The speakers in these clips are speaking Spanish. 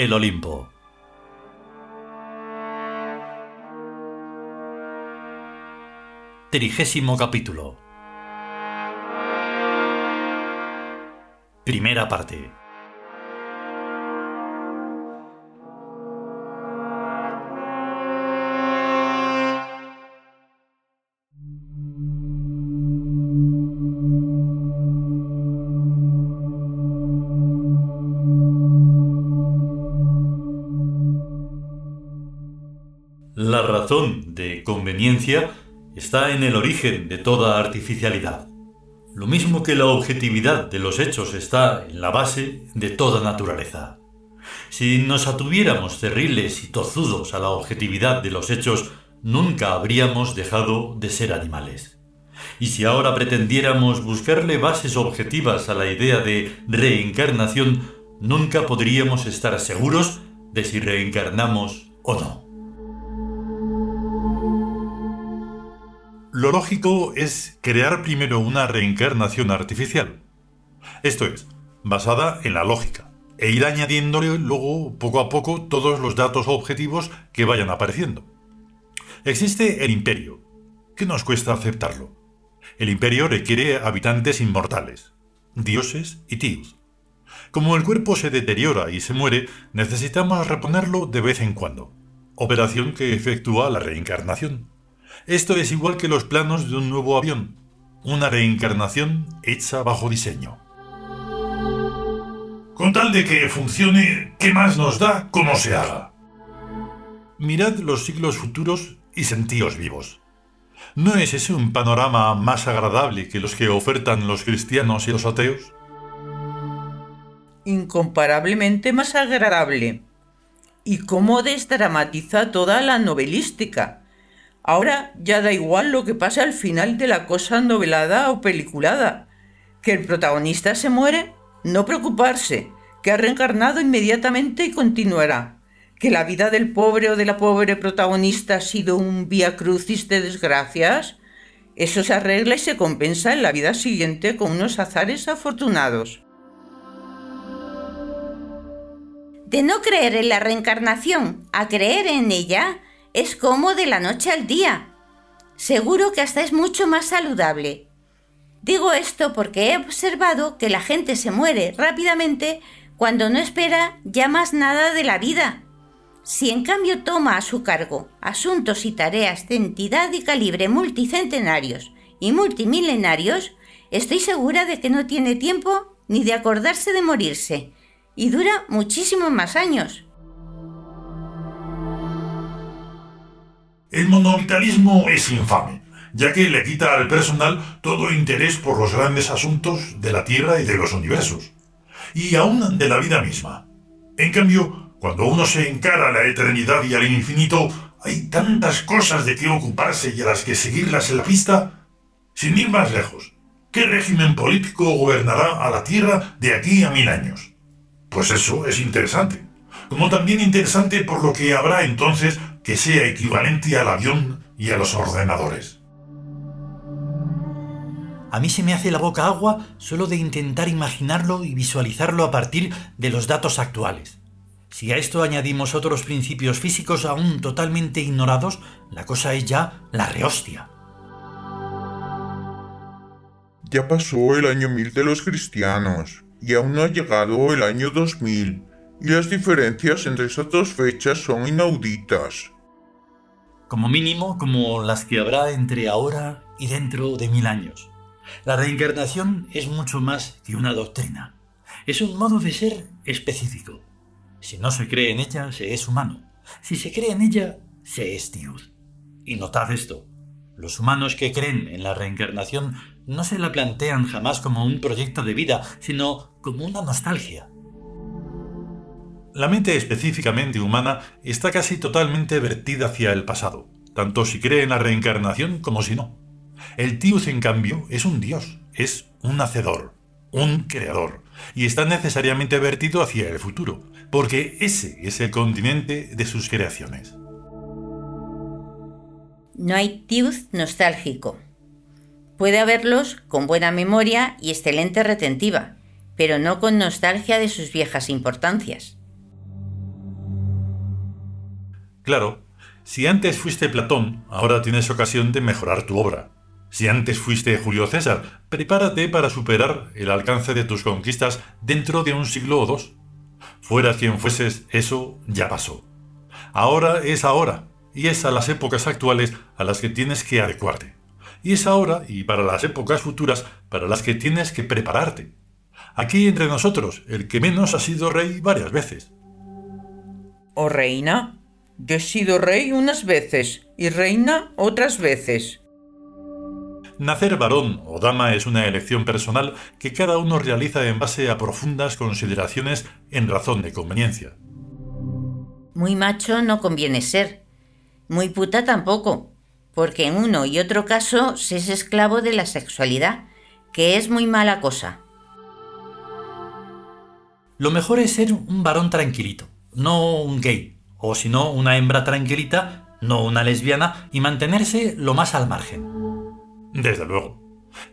el Olimpo. Trigésimo capítulo. Primera parte. De conveniencia está en el origen de toda artificialidad. Lo mismo que la objetividad de los hechos está en la base de toda naturaleza. Si nos atuviéramos cerriles y tozudos a la objetividad de los hechos, nunca habríamos dejado de ser animales. Y si ahora pretendiéramos buscarle bases objetivas a la idea de reencarnación, nunca podríamos estar seguros de si reencarnamos o no. Lo lógico es crear primero una reencarnación artificial. Esto es, basada en la lógica, e ir añadiéndole luego poco a poco todos los datos objetivos que vayan apareciendo. Existe el imperio. ¿Qué nos cuesta aceptarlo? El imperio requiere habitantes inmortales, dioses y tíos. Como el cuerpo se deteriora y se muere, necesitamos reponerlo de vez en cuando, operación que efectúa la reencarnación. Esto es igual que los planos de un nuevo avión, una reencarnación hecha bajo diseño. Con tal de que funcione, ¿qué más nos da cómo se haga? Mirad los siglos futuros y sentíos vivos. ¿No es ese un panorama más agradable que los que ofertan los cristianos y los ateos? Incomparablemente más agradable. Y cómo desdramatiza toda la novelística Ahora ya da igual lo que pase al final de la cosa novelada o peliculada. Que el protagonista se muere, no preocuparse, que ha reencarnado inmediatamente y continuará. Que la vida del pobre o de la pobre protagonista ha sido un vía crucis de desgracias, eso se arregla y se compensa en la vida siguiente con unos azares afortunados. De no creer en la reencarnación a creer en ella, es como de la noche al día. Seguro que hasta es mucho más saludable. Digo esto porque he observado que la gente se muere rápidamente cuando no espera ya más nada de la vida. Si en cambio toma a su cargo asuntos y tareas de entidad y calibre multicentenarios y multimilenarios, estoy segura de que no tiene tiempo ni de acordarse de morirse, y dura muchísimos más años. El monovitalismo es infame, ya que le quita al personal todo interés por los grandes asuntos de la Tierra y de los universos, y aún de la vida misma. En cambio, cuando uno se encara a la eternidad y al infinito, hay tantas cosas de qué ocuparse y a las que seguirlas en la pista. Sin ir más lejos, ¿qué régimen político gobernará a la Tierra de aquí a mil años? Pues eso es interesante. Como también interesante por lo que habrá entonces que sea equivalente al avión y a los ordenadores. A mí se me hace la boca agua solo de intentar imaginarlo y visualizarlo a partir de los datos actuales. Si a esto añadimos otros principios físicos aún totalmente ignorados, la cosa es ya la rehostia. Ya pasó el año 1000 de los cristianos y aún no ha llegado el año 2000 y las diferencias entre esas dos fechas son inauditas. Como mínimo, como las que habrá entre ahora y dentro de mil años. La reencarnación es mucho más que una doctrina. Es un modo de ser específico. Si no se cree en ella, se es humano. Si se cree en ella, se es Dios. Y notad esto. Los humanos que creen en la reencarnación no se la plantean jamás como un proyecto de vida, sino como una nostalgia, la mente específicamente humana está casi totalmente vertida hacia el pasado, tanto si cree en la reencarnación como si no. El Tius, en cambio, es un dios, es un hacedor, un creador, y está necesariamente vertido hacia el futuro, porque ese es el continente de sus creaciones. No hay Tius nostálgico. Puede haberlos con buena memoria y excelente retentiva, pero no con nostalgia de sus viejas importancias. Claro, si antes fuiste Platón, ahora tienes ocasión de mejorar tu obra. Si antes fuiste Julio César, prepárate para superar el alcance de tus conquistas dentro de un siglo o dos. Fueras quien fueses, eso ya pasó. Ahora es ahora, y es a las épocas actuales a las que tienes que adecuarte. Y es ahora y para las épocas futuras para las que tienes que prepararte. Aquí entre nosotros, el que menos ha sido rey varias veces. ¿O reina? Yo he sido rey unas veces y reina otras veces. Nacer varón o dama es una elección personal que cada uno realiza en base a profundas consideraciones en razón de conveniencia. Muy macho no conviene ser, muy puta tampoco, porque en uno y otro caso se es esclavo de la sexualidad, que es muy mala cosa. Lo mejor es ser un varón tranquilito, no un gay, o si no, una hembra tranquilita, no una lesbiana, y mantenerse lo más al margen. Desde luego.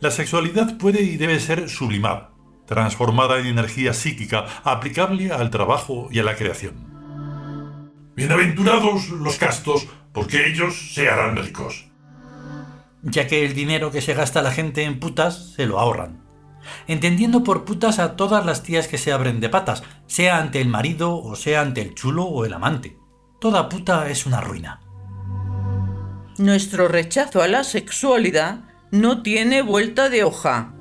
La sexualidad puede y debe ser sublimada, transformada en energía psíquica aplicable al trabajo y a la creación. Bienaventurados los castos, porque ellos se harán ricos. Ya que el dinero que se gasta la gente en putas se lo ahorran. Entendiendo por putas a todas las tías que se abren de patas, sea ante el marido o sea ante el chulo o el amante. Toda puta es una ruina. Nuestro rechazo a la sexualidad no tiene vuelta de hoja.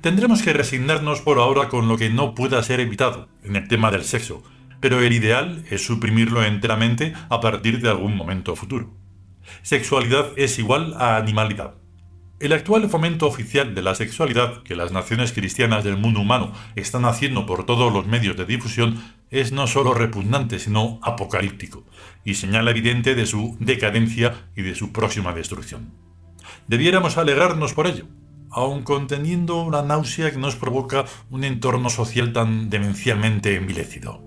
Tendremos que resignarnos por ahora con lo que no pueda ser evitado en el tema del sexo, pero el ideal es suprimirlo enteramente a partir de algún momento futuro. Sexualidad es igual a animalidad. El actual fomento oficial de la sexualidad que las naciones cristianas del mundo humano están haciendo por todos los medios de difusión es no solo repugnante, sino apocalíptico, y señal evidente de su decadencia y de su próxima destrucción. Debiéramos alegrarnos por ello, aun conteniendo una náusea que nos provoca un entorno social tan demencialmente envilecido.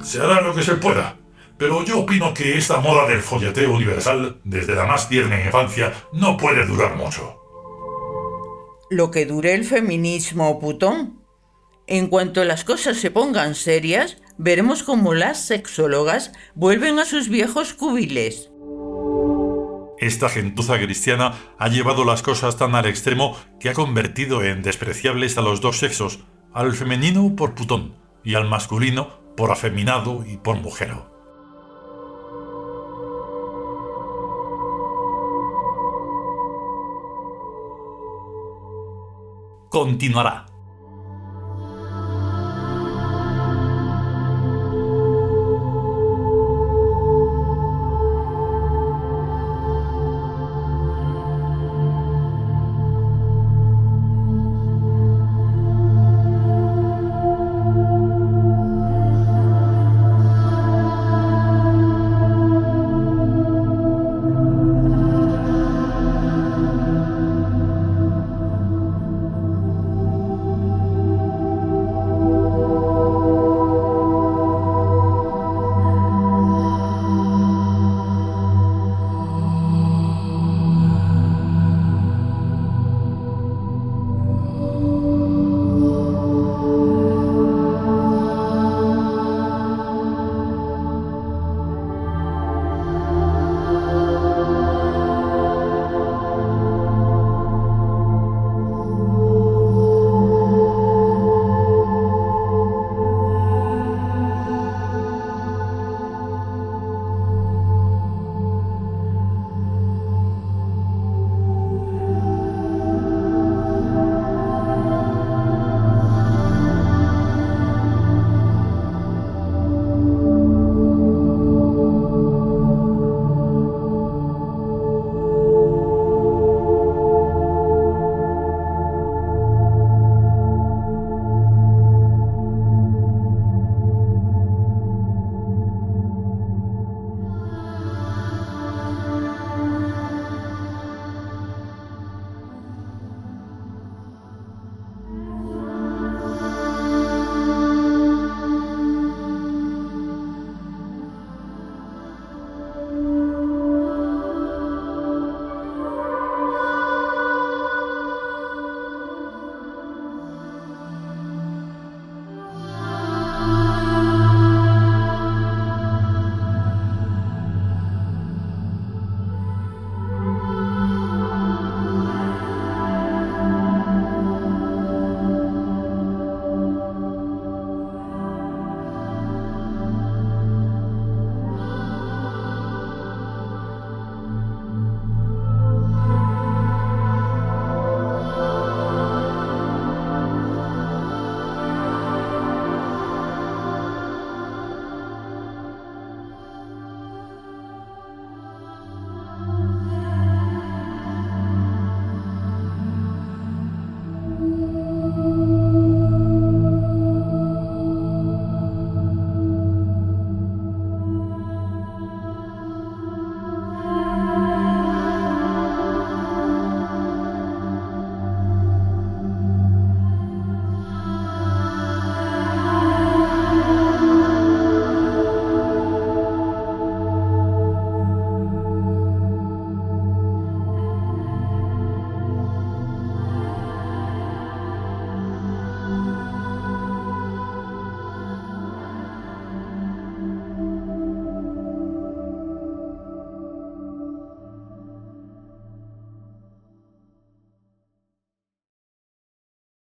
Se hará lo que se pueda, pero yo opino que esta moda del folleteo universal, desde la más tierna infancia, no puede durar mucho. Lo que dure el feminismo, putón. En cuanto las cosas se pongan serias, veremos cómo las sexólogas vuelven a sus viejos cubiles. Esta gentuza cristiana ha llevado las cosas tan al extremo que ha convertido en despreciables a los dos sexos, al femenino por putón y al masculino por afeminado y por mujero. Continuará.